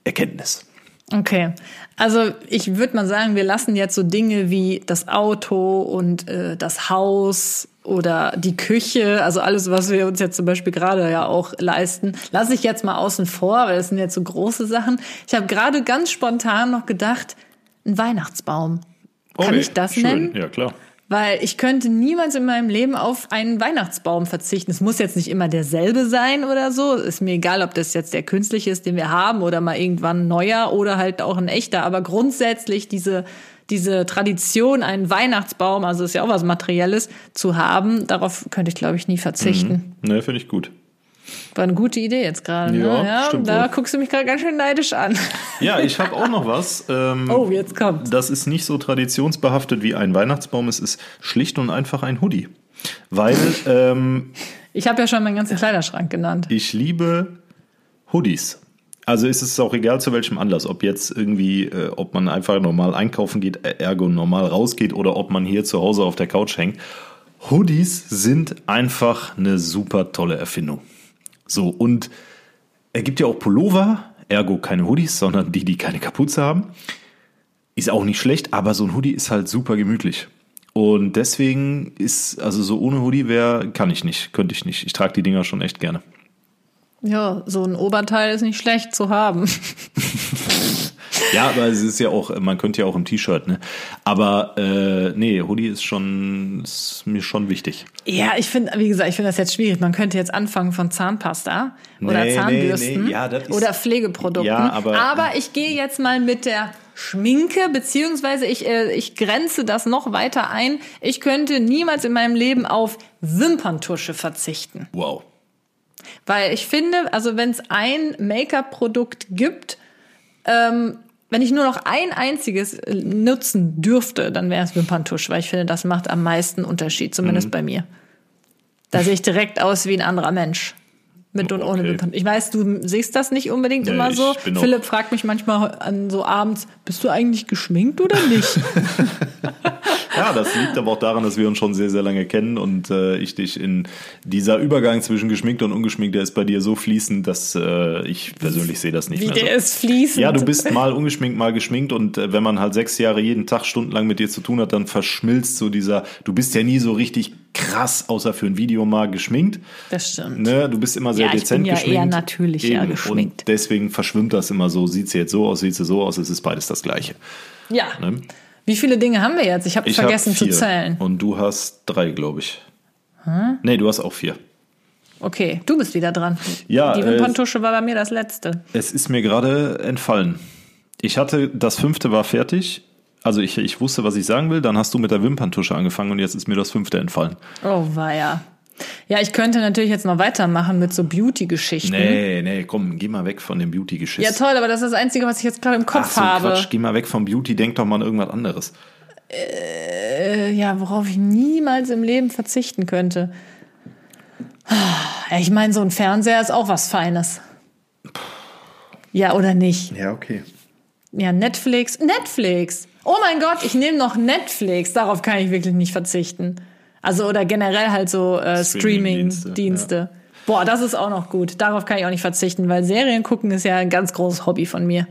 Erkenntnis. Okay, also ich würde mal sagen, wir lassen jetzt so Dinge wie das Auto und äh, das Haus oder die Küche, also alles, was wir uns jetzt zum Beispiel gerade ja auch leisten, lasse ich jetzt mal außen vor, weil das sind jetzt so große Sachen. Ich habe gerade ganz spontan noch gedacht, ein Weihnachtsbaum. Kann okay, ich das schön. nennen? Ja, klar. Weil ich könnte niemals in meinem Leben auf einen Weihnachtsbaum verzichten. Es muss jetzt nicht immer derselbe sein oder so. Ist mir egal, ob das jetzt der künstliche ist, den wir haben oder mal irgendwann neuer oder halt auch ein echter. Aber grundsätzlich diese, diese Tradition, einen Weihnachtsbaum, also ist ja auch was Materielles, zu haben, darauf könnte ich, glaube ich, nie verzichten. Mhm. Ne, finde ich gut. War eine gute Idee jetzt gerade. Ne? Ja, ja stimmt da wohl. guckst du mich gerade ganz schön neidisch an. Ja, ich habe auch noch was. Ähm, oh, jetzt kommt. Das ist nicht so traditionsbehaftet wie ein Weihnachtsbaum. Es ist schlicht und einfach ein Hoodie. Weil. Ähm, ich habe ja schon meinen ganzen Kleiderschrank genannt. Ich liebe Hoodies. Also ist es auch egal zu welchem Anlass, ob jetzt irgendwie, äh, ob man einfach normal einkaufen geht, äh, ergo normal rausgeht oder ob man hier zu Hause auf der Couch hängt. Hoodies sind einfach eine super tolle Erfindung. So, und er gibt ja auch Pullover, ergo keine Hoodies, sondern die, die keine Kapuze haben. Ist auch nicht schlecht, aber so ein Hoodie ist halt super gemütlich. Und deswegen ist, also so ohne Hoodie wäre, kann ich nicht, könnte ich nicht. Ich trage die Dinger schon echt gerne. Ja, so ein Oberteil ist nicht schlecht zu haben. ja, aber es ist ja auch, man könnte ja auch im T-Shirt, ne? Aber äh, nee, Hoodie ist schon ist mir schon wichtig. Ja, ich finde, wie gesagt, ich finde das jetzt schwierig. Man könnte jetzt anfangen von Zahnpasta oder nee, Zahnbürsten nee, nee. Ja, oder Pflegeprodukten. Ja, aber, aber ich gehe jetzt mal mit der Schminke, beziehungsweise ich, äh, ich grenze das noch weiter ein. Ich könnte niemals in meinem Leben auf Wimperntusche verzichten. Wow. Weil ich finde, also wenn es ein Make-up-Produkt gibt, ähm, wenn ich nur noch ein einziges äh, nutzen dürfte, dann wäre es Wimperntusch, weil ich finde, das macht am meisten Unterschied, zumindest mhm. bei mir. Da sehe ich direkt aus wie ein anderer Mensch. Mit und okay. ohne Wimpern. Ich weiß, du siehst das nicht unbedingt nee, immer so. Philipp fragt mich manchmal an so abends, bist du eigentlich geschminkt oder nicht? Ja, das liegt aber auch daran, dass wir uns schon sehr, sehr lange kennen und äh, ich dich in dieser Übergang zwischen geschminkt und ungeschminkt, der ist bei dir so fließend, dass äh, ich persönlich sehe das nicht Wie mehr. Wie der so. ist fließend. Ja, du bist mal ungeschminkt, mal geschminkt und äh, wenn man halt sechs Jahre jeden Tag stundenlang mit dir zu tun hat, dann verschmilzt so dieser, du bist ja nie so richtig krass, außer für ein Video mal geschminkt. Das stimmt. Ne? Du bist immer sehr ja, dezent ich bin ja geschminkt. eher natürlich Eben. ja geschminkt. Und deswegen verschwimmt das immer so, sieht sie jetzt so aus, sieht sie so aus, es ist beides das Gleiche. Ja. Ne? Wie viele Dinge haben wir jetzt? Ich habe vergessen hab zu zählen. Und du hast drei, glaube ich. Hm? Nee, du hast auch vier. Okay, du bist wieder dran. Ja, Die Wimperntusche äh, war bei mir das letzte. Es ist mir gerade entfallen. Ich hatte, das fünfte war fertig. Also ich, ich wusste, was ich sagen will. Dann hast du mit der Wimperntusche angefangen und jetzt ist mir das fünfte entfallen. Oh, war ja. Ja, ich könnte natürlich jetzt noch weitermachen mit so Beauty-Geschichten. Nee, nee, komm, geh mal weg von dem Beauty-Geschichten. Ja, toll, aber das ist das Einzige, was ich jetzt gerade im Kopf Ach so, habe. Quatsch, geh mal weg vom Beauty, denk doch mal an irgendwas anderes. Äh, ja, worauf ich niemals im Leben verzichten könnte. Ich meine, so ein Fernseher ist auch was Feines. Ja, oder nicht? Ja, okay. Ja, Netflix. Netflix! Oh mein Gott, ich nehme noch Netflix. Darauf kann ich wirklich nicht verzichten. Also oder generell halt so äh, Streaming-Dienste. Streaming ja. Boah, das ist auch noch gut. Darauf kann ich auch nicht verzichten, weil Serien gucken ist ja ein ganz großes Hobby von mir.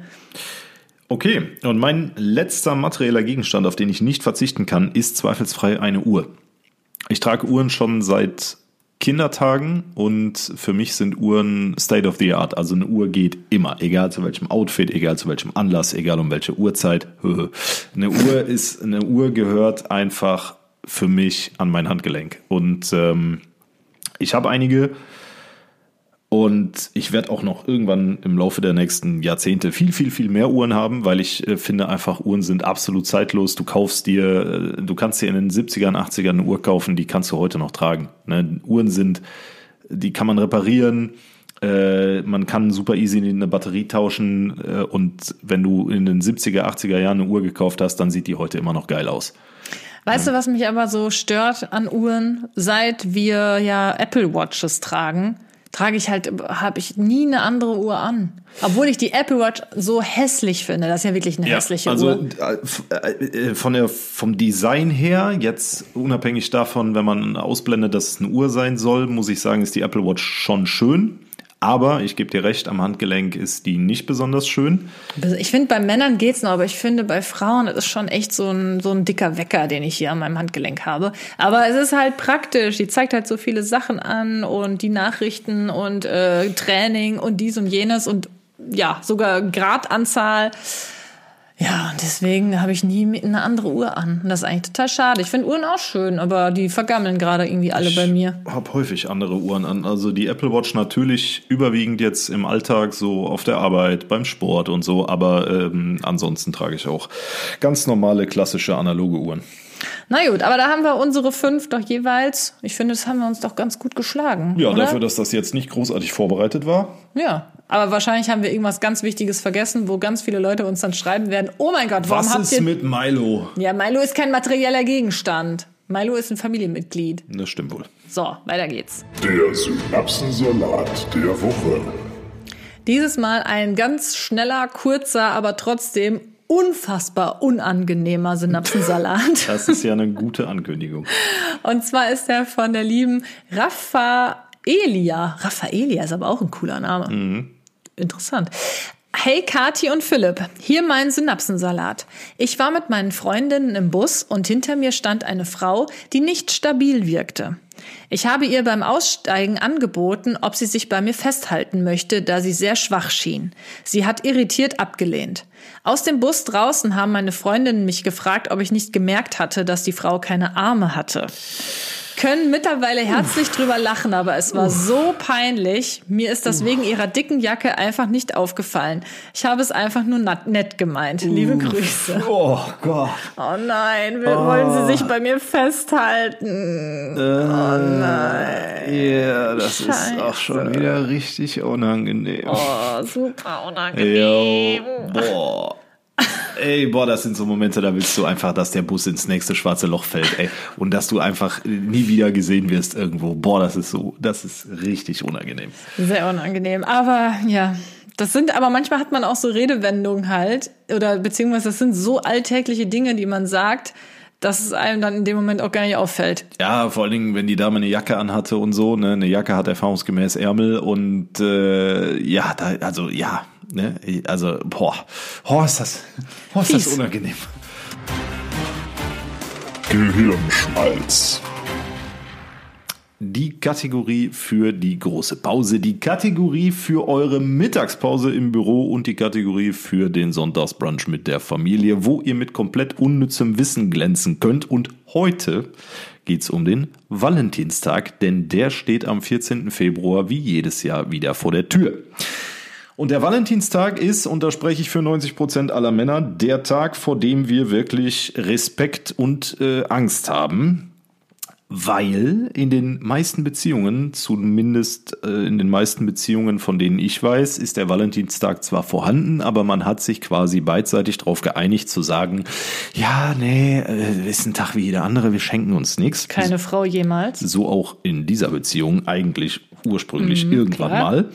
Okay, und mein letzter materieller Gegenstand, auf den ich nicht verzichten kann, ist zweifelsfrei eine Uhr. Ich trage Uhren schon seit Kindertagen und für mich sind Uhren State of the Art. Also eine Uhr geht immer, egal zu welchem Outfit, egal zu welchem Anlass, egal um welche Uhrzeit. Eine Uhr ist, eine Uhr gehört einfach für mich an mein Handgelenk. Und ähm, ich habe einige und ich werde auch noch irgendwann im Laufe der nächsten Jahrzehnte viel, viel, viel mehr Uhren haben, weil ich äh, finde einfach, Uhren sind absolut zeitlos. Du kaufst dir, äh, du kannst dir in den 70ern, 80ern eine Uhr kaufen, die kannst du heute noch tragen. Ne? Uhren sind, die kann man reparieren. Äh, man kann super easy eine Batterie tauschen äh, und wenn du in den 70er, 80er Jahren eine Uhr gekauft hast, dann sieht die heute immer noch geil aus. Weißt du, was mich aber so stört an Uhren? Seit wir ja Apple Watches tragen, trage ich halt, habe ich nie eine andere Uhr an. Obwohl ich die Apple Watch so hässlich finde. Das ist ja wirklich eine ja, hässliche also, Uhr. Also von der, vom Design her, jetzt unabhängig davon, wenn man ausblendet, dass es eine Uhr sein soll, muss ich sagen, ist die Apple Watch schon schön. Aber ich gebe dir recht, am Handgelenk ist die nicht besonders schön. Ich finde, bei Männern geht's noch, aber ich finde, bei Frauen ist es schon echt so ein, so ein dicker Wecker, den ich hier an meinem Handgelenk habe. Aber es ist halt praktisch. Die zeigt halt so viele Sachen an und die Nachrichten und äh, Training und dies und jenes und ja, sogar Gradanzahl. Ja, und deswegen habe ich nie eine andere Uhr an. Und das ist eigentlich total schade. Ich finde Uhren auch schön, aber die vergammeln gerade irgendwie alle ich bei mir. Ich habe häufig andere Uhren an. Also die Apple Watch natürlich überwiegend jetzt im Alltag, so auf der Arbeit, beim Sport und so. Aber ähm, ansonsten trage ich auch ganz normale, klassische, analoge Uhren. Na gut, aber da haben wir unsere fünf doch jeweils. Ich finde, das haben wir uns doch ganz gut geschlagen. Ja, oder? dafür, dass das jetzt nicht großartig vorbereitet war. Ja, aber wahrscheinlich haben wir irgendwas ganz Wichtiges vergessen, wo ganz viele Leute uns dann schreiben werden: Oh mein Gott, warum Was habt ist ihr. mit Milo? Ja, Milo ist kein materieller Gegenstand. Milo ist ein Familienmitglied. Das stimmt wohl. So, weiter geht's. Der Synapsensalat der Woche. Dieses Mal ein ganz schneller, kurzer, aber trotzdem unfassbar unangenehmer Synapsensalat. Das ist ja eine gute Ankündigung. Und zwar ist er von der lieben Raffaelia. Raffaelia ist aber auch ein cooler Name. Mhm. Interessant. Hey Kati und Philipp, hier mein Synapsensalat. Ich war mit meinen Freundinnen im Bus und hinter mir stand eine Frau, die nicht stabil wirkte. Ich habe ihr beim Aussteigen angeboten, ob sie sich bei mir festhalten möchte, da sie sehr schwach schien. Sie hat irritiert abgelehnt. Aus dem Bus draußen haben meine Freundinnen mich gefragt, ob ich nicht gemerkt hatte, dass die Frau keine Arme hatte können mittlerweile herzlich drüber lachen, aber es war so peinlich. Mir ist das wegen ihrer dicken Jacke einfach nicht aufgefallen. Ich habe es einfach nur nett gemeint. Liebe Grüße. Oh Gott. Oh nein, oh. wollen Sie sich bei mir festhalten? Äh, oh nein. Ja, yeah, das Scheiße. ist auch schon wieder richtig unangenehm. Oh, super unangenehm. Yo, boah. Ey, boah, das sind so Momente, da willst du einfach, dass der Bus ins nächste schwarze Loch fällt, ey. Und dass du einfach nie wieder gesehen wirst irgendwo. Boah, das ist so, das ist richtig unangenehm. Sehr unangenehm. Aber ja, das sind, aber manchmal hat man auch so Redewendungen halt, oder beziehungsweise das sind so alltägliche Dinge, die man sagt, dass es einem dann in dem Moment auch gar nicht auffällt. Ja, vor allen Dingen, wenn die Dame eine Jacke anhatte und so, ne, eine Jacke hat erfahrungsgemäß Ärmel und äh, ja, da, also ja, Ne? Also, boah, oh, ist das, oh, ist das unangenehm. Gehirnschmalz. Die Kategorie für die große Pause, die Kategorie für eure Mittagspause im Büro und die Kategorie für den Sonntagsbrunch mit der Familie, wo ihr mit komplett unnützem Wissen glänzen könnt. Und heute geht's um den Valentinstag, denn der steht am 14. Februar wie jedes Jahr wieder vor der Tür. Und der Valentinstag ist, und da spreche ich für 90 Prozent aller Männer, der Tag, vor dem wir wirklich Respekt und äh, Angst haben. Weil in den meisten Beziehungen, zumindest äh, in den meisten Beziehungen, von denen ich weiß, ist der Valentinstag zwar vorhanden, aber man hat sich quasi beidseitig darauf geeinigt zu sagen, ja, nee, äh, ist ein Tag wie jeder andere, wir schenken uns nichts. Keine Frau jemals. So auch in dieser Beziehung eigentlich ursprünglich mhm, irgendwann klar. mal.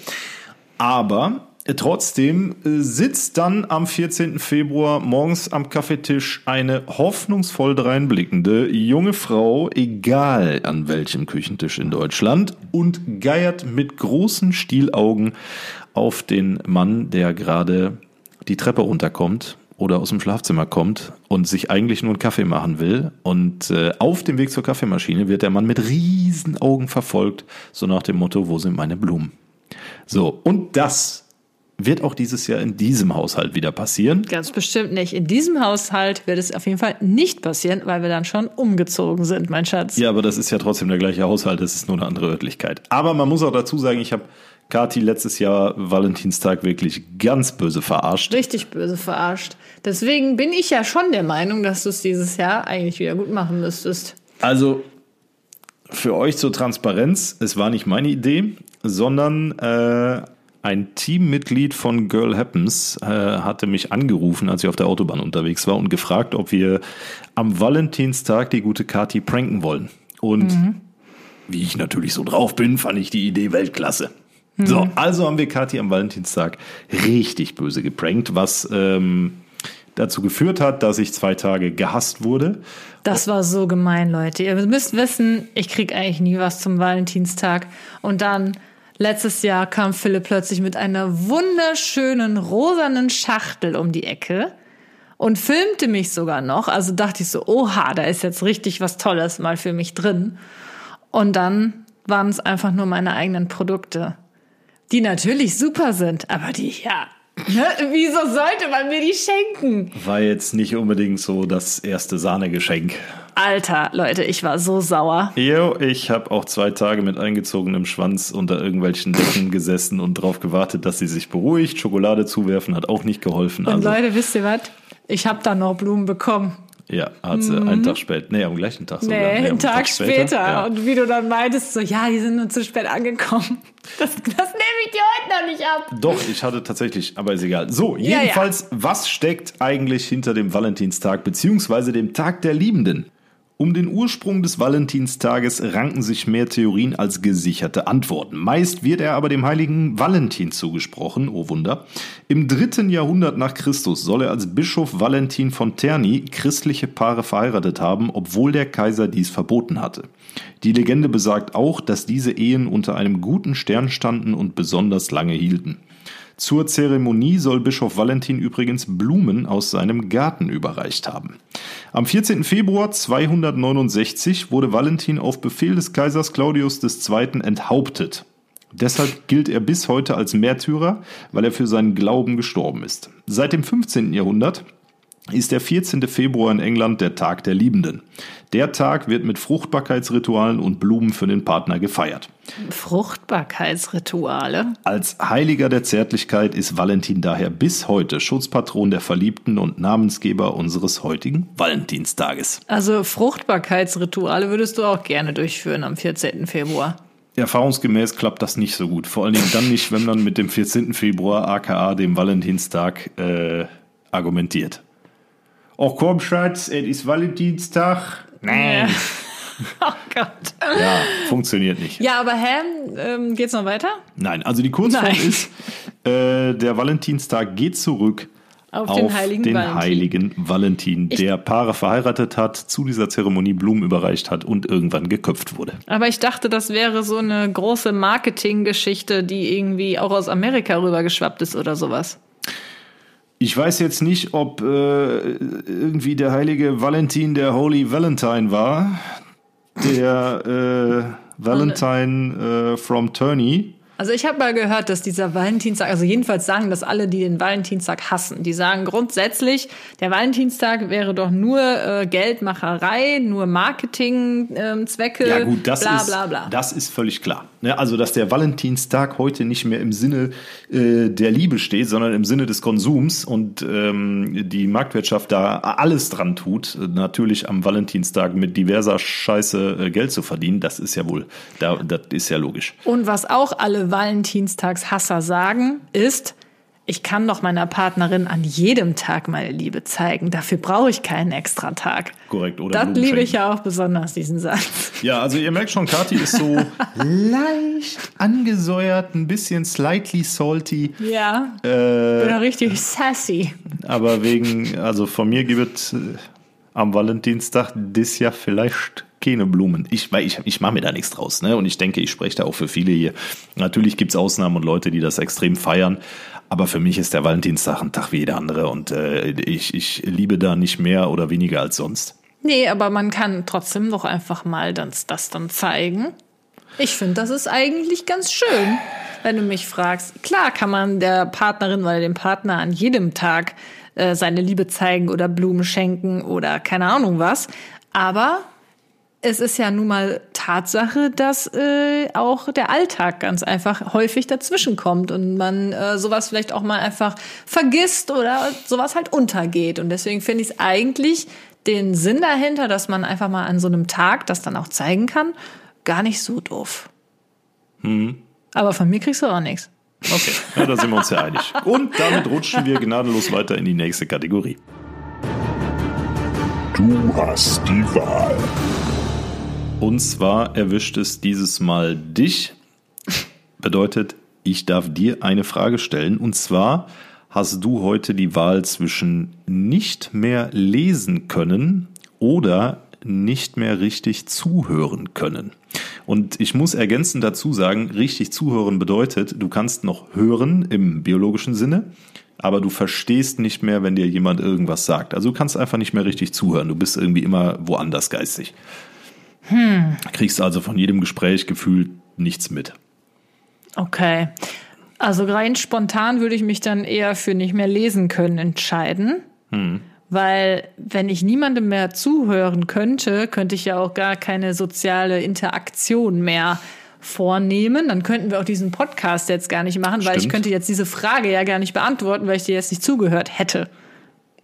Aber Trotzdem äh, sitzt dann am 14. Februar morgens am Kaffeetisch eine hoffnungsvoll dreinblickende junge Frau, egal an welchem Küchentisch in Deutschland, und geiert mit großen Stielaugen auf den Mann, der gerade die Treppe runterkommt oder aus dem Schlafzimmer kommt und sich eigentlich nur einen Kaffee machen will. Und äh, auf dem Weg zur Kaffeemaschine wird der Mann mit riesen Augen verfolgt, so nach dem Motto, wo sind meine Blumen? So, und das wird auch dieses Jahr in diesem Haushalt wieder passieren. Ganz bestimmt nicht. In diesem Haushalt wird es auf jeden Fall nicht passieren, weil wir dann schon umgezogen sind, mein Schatz. Ja, aber das ist ja trotzdem der gleiche Haushalt, das ist nur eine andere Örtlichkeit. Aber man muss auch dazu sagen, ich habe Kati letztes Jahr Valentinstag wirklich ganz böse verarscht. Richtig böse verarscht. Deswegen bin ich ja schon der Meinung, dass du es dieses Jahr eigentlich wieder gut machen müsstest. Also für euch zur Transparenz, es war nicht meine Idee, sondern äh, ein Teammitglied von Girl Happens äh, hatte mich angerufen, als ich auf der Autobahn unterwegs war und gefragt, ob wir am Valentinstag die gute Kati pranken wollen. Und mhm. wie ich natürlich so drauf bin, fand ich die Idee Weltklasse. Mhm. So, also haben wir Kati am Valentinstag richtig böse geprankt, was ähm, dazu geführt hat, dass ich zwei Tage gehasst wurde. Das war so gemein, Leute. Ihr müsst wissen, ich krieg eigentlich nie was zum Valentinstag. Und dann Letztes Jahr kam Philipp plötzlich mit einer wunderschönen rosanen Schachtel um die Ecke und filmte mich sogar noch. Also dachte ich so, oha, da ist jetzt richtig was Tolles mal für mich drin. Und dann waren es einfach nur meine eigenen Produkte, die natürlich super sind, aber die ja Ne? Wieso sollte man mir die schenken? War jetzt nicht unbedingt so das erste Sahnegeschenk. Alter, Leute, ich war so sauer. Jo, ich habe auch zwei Tage mit eingezogenem Schwanz unter irgendwelchen Decken gesessen und darauf gewartet, dass sie sich beruhigt. Schokolade zuwerfen hat auch nicht geholfen. Und also. Leute, wisst ihr was? Ich habe da noch Blumen bekommen. Ja, hat sie mhm. einen Tag später. Nee, am gleichen Tag sogar. Nee, nee einen Tag, Tag, später. später. Ja. Und wie du dann meintest, so, ja, die sind nur zu spät angekommen. Das, das nehme ich dir heute noch nicht ab. Doch, ich hatte tatsächlich, aber ist egal. So, jedenfalls, ja, ja. was steckt eigentlich hinter dem Valentinstag, beziehungsweise dem Tag der Liebenden? Um den Ursprung des Valentinstages ranken sich mehr Theorien als gesicherte Antworten. Meist wird er aber dem heiligen Valentin zugesprochen, oh Wunder. Im dritten Jahrhundert nach Christus soll er als Bischof Valentin von Terni christliche Paare verheiratet haben, obwohl der Kaiser dies verboten hatte. Die Legende besagt auch, dass diese Ehen unter einem guten Stern standen und besonders lange hielten. Zur Zeremonie soll Bischof Valentin übrigens Blumen aus seinem Garten überreicht haben. Am 14. Februar 269 wurde Valentin auf Befehl des Kaisers Claudius II. enthauptet. Deshalb gilt er bis heute als Märtyrer, weil er für seinen Glauben gestorben ist. Seit dem 15. Jahrhundert ist der 14. Februar in England der Tag der Liebenden. Der Tag wird mit Fruchtbarkeitsritualen und Blumen für den Partner gefeiert. Fruchtbarkeitsrituale? Als Heiliger der Zärtlichkeit ist Valentin daher bis heute Schutzpatron der Verliebten und Namensgeber unseres heutigen Valentinstages. Also Fruchtbarkeitsrituale würdest du auch gerne durchführen am 14. Februar. Erfahrungsgemäß klappt das nicht so gut. Vor allen Dingen dann nicht, wenn man mit dem 14. Februar, aka dem Valentinstag, äh, argumentiert. Oh komm, Schatz, es ist Valentinstag. Nein. Oh Gott. Ja, funktioniert nicht. Ja, aber hä? Ähm, geht's noch weiter? Nein, also die Kurzform Nein. ist, äh, der Valentinstag geht zurück auf, auf den, heiligen, den Valentin. heiligen Valentin, der Paare verheiratet hat, zu dieser Zeremonie Blumen überreicht hat und irgendwann geköpft wurde. Aber ich dachte, das wäre so eine große Marketinggeschichte, die irgendwie auch aus Amerika rübergeschwappt ist oder sowas. Ich weiß jetzt nicht, ob äh, irgendwie der heilige Valentin der Holy Valentine war. Der äh, Valentine äh, from Turney. Also ich habe mal gehört, dass dieser Valentinstag, also jedenfalls sagen das alle, die den Valentinstag hassen. Die sagen grundsätzlich, der Valentinstag wäre doch nur äh, Geldmacherei, nur Marketingzwecke, ähm, ja, gut, das bla bla bla. Ist, das ist völlig klar. Ne? Also, dass der Valentinstag heute nicht mehr im Sinne äh, der Liebe steht, sondern im Sinne des Konsums und ähm, die Marktwirtschaft da alles dran tut, natürlich am Valentinstag mit diverser Scheiße äh, Geld zu verdienen, das ist ja wohl, da, das ist ja logisch. Und was auch alle Valentinstagshasser sagen, ist, ich kann doch meiner Partnerin an jedem Tag meine Liebe zeigen. Dafür brauche ich keinen extra Tag. Korrekt, oder? Das liebe ich ja auch besonders, diesen Satz. Ja, also ihr merkt schon, Kathi ist so leicht angesäuert, ein bisschen slightly salty. Ja. Äh, bin richtig sassy. Aber wegen, also von mir gibt es äh, am Valentinstag das ja vielleicht keine Blumen. Ich, ich, ich mache mir da nichts draus, ne? Und ich denke, ich spreche da auch für viele hier. Natürlich gibt es Ausnahmen und Leute, die das extrem feiern. Aber für mich ist der Valentinstag ein Tag wie jeder andere und äh, ich, ich liebe da nicht mehr oder weniger als sonst. Nee, aber man kann trotzdem doch einfach mal das, das dann zeigen. Ich finde, das ist eigentlich ganz schön, wenn du mich fragst. Klar kann man der Partnerin oder dem Partner an jedem Tag äh, seine Liebe zeigen oder Blumen schenken oder keine Ahnung was. Aber es ist ja nun mal Tatsache, dass äh, auch der Alltag ganz einfach häufig dazwischen kommt und man äh, sowas vielleicht auch mal einfach vergisst oder sowas halt untergeht. Und deswegen finde ich es eigentlich den Sinn dahinter, dass man einfach mal an so einem Tag das dann auch zeigen kann, gar nicht so doof. Hm. Aber von mir kriegst du auch nichts. Okay, ja, da sind wir uns ja einig. Und damit rutschen wir gnadenlos weiter in die nächste Kategorie. Du hast die Wahl. Und zwar erwischt es dieses Mal dich. Bedeutet, ich darf dir eine Frage stellen. Und zwar hast du heute die Wahl zwischen nicht mehr lesen können oder nicht mehr richtig zuhören können. Und ich muss ergänzend dazu sagen, richtig zuhören bedeutet, du kannst noch hören im biologischen Sinne, aber du verstehst nicht mehr, wenn dir jemand irgendwas sagt. Also du kannst einfach nicht mehr richtig zuhören. Du bist irgendwie immer woanders geistig. Hm. Kriegst also von jedem Gespräch gefühlt nichts mit. Okay. Also rein spontan würde ich mich dann eher für nicht mehr lesen können entscheiden. Hm. Weil wenn ich niemandem mehr zuhören könnte, könnte ich ja auch gar keine soziale Interaktion mehr vornehmen. Dann könnten wir auch diesen Podcast jetzt gar nicht machen, Stimmt. weil ich könnte jetzt diese Frage ja gar nicht beantworten, weil ich dir jetzt nicht zugehört hätte.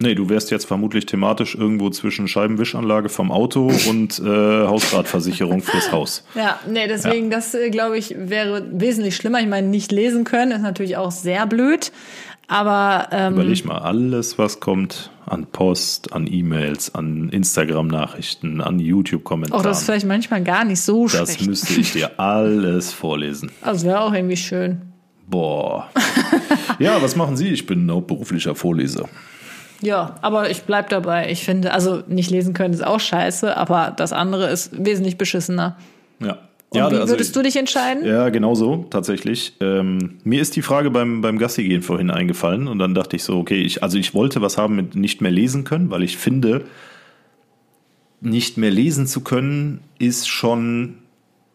Nee, du wärst jetzt vermutlich thematisch irgendwo zwischen Scheibenwischanlage vom Auto und äh, Hausratversicherung fürs Haus. Ja, nee, deswegen, ja. das äh, glaube ich, wäre wesentlich schlimmer. Ich meine, nicht lesen können ist natürlich auch sehr blöd. Aber ähm, überleg mal, alles, was kommt an Post, an E-Mails, an Instagram-Nachrichten, an YouTube-Kommentaren. Oh, das ist vielleicht manchmal gar nicht so das schlecht. Das müsste ich dir alles vorlesen. Also wäre auch irgendwie schön. Boah. ja, was machen Sie? Ich bin hauptberuflicher Vorleser. Ja, aber ich bleib dabei. Ich finde, also nicht lesen können ist auch scheiße, aber das andere ist wesentlich beschissener. Ja. Und ja, wie also, würdest du dich entscheiden? Ja, genau so, tatsächlich. Ähm, mir ist die Frage beim, beim Gassi gehen vorhin eingefallen und dann dachte ich so, okay, ich, also ich wollte was haben mit nicht mehr lesen können, weil ich finde, nicht mehr lesen zu können ist schon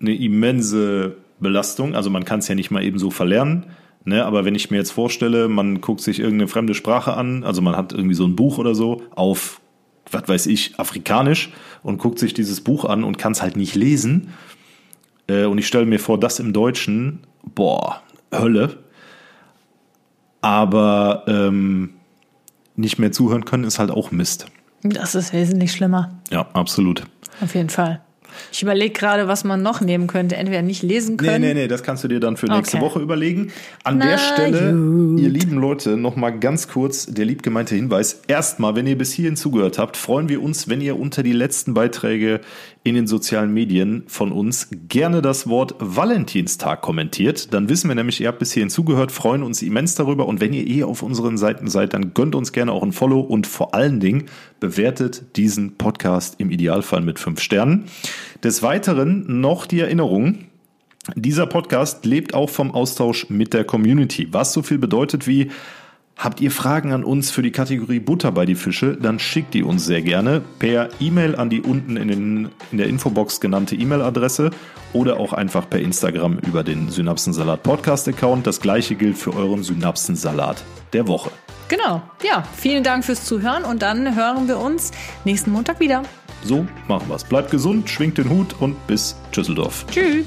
eine immense Belastung. Also man kann es ja nicht mal eben so verlernen. Ne, aber wenn ich mir jetzt vorstelle, man guckt sich irgendeine fremde Sprache an, also man hat irgendwie so ein Buch oder so auf, was weiß ich, afrikanisch und guckt sich dieses Buch an und kann es halt nicht lesen. Äh, und ich stelle mir vor, das im Deutschen, boah, Hölle. Aber ähm, nicht mehr zuhören können ist halt auch Mist. Das ist wesentlich schlimmer. Ja, absolut. Auf jeden Fall. Ich überlege gerade, was man noch nehmen könnte. Entweder nicht lesen können. Nee, nee, nee, das kannst du dir dann für nächste okay. Woche überlegen. An Na, der Stelle, gut. ihr lieben Leute, nochmal ganz kurz der liebgemeinte Hinweis. Erstmal, wenn ihr bis hierhin zugehört habt, freuen wir uns, wenn ihr unter die letzten Beiträge in den sozialen Medien von uns gerne das Wort Valentinstag kommentiert. Dann wissen wir nämlich, ihr habt bis hierhin zugehört, freuen uns immens darüber. Und wenn ihr eh auf unseren Seiten seid, dann gönnt uns gerne auch ein Follow und vor allen Dingen bewertet diesen Podcast im Idealfall mit fünf Sternen. Des Weiteren noch die Erinnerung, dieser Podcast lebt auch vom Austausch mit der Community, was so viel bedeutet wie Habt ihr Fragen an uns für die Kategorie Butter bei die Fische, dann schickt die uns sehr gerne per E-Mail an die unten in, den, in der Infobox genannte E-Mail-Adresse oder auch einfach per Instagram über den Synapsensalat Podcast-Account. Das gleiche gilt für euren Synapsensalat der Woche. Genau, ja, vielen Dank fürs Zuhören und dann hören wir uns nächsten Montag wieder. So machen wir's. Bleibt gesund, schwingt den Hut und bis Düsseldorf. Tschüss.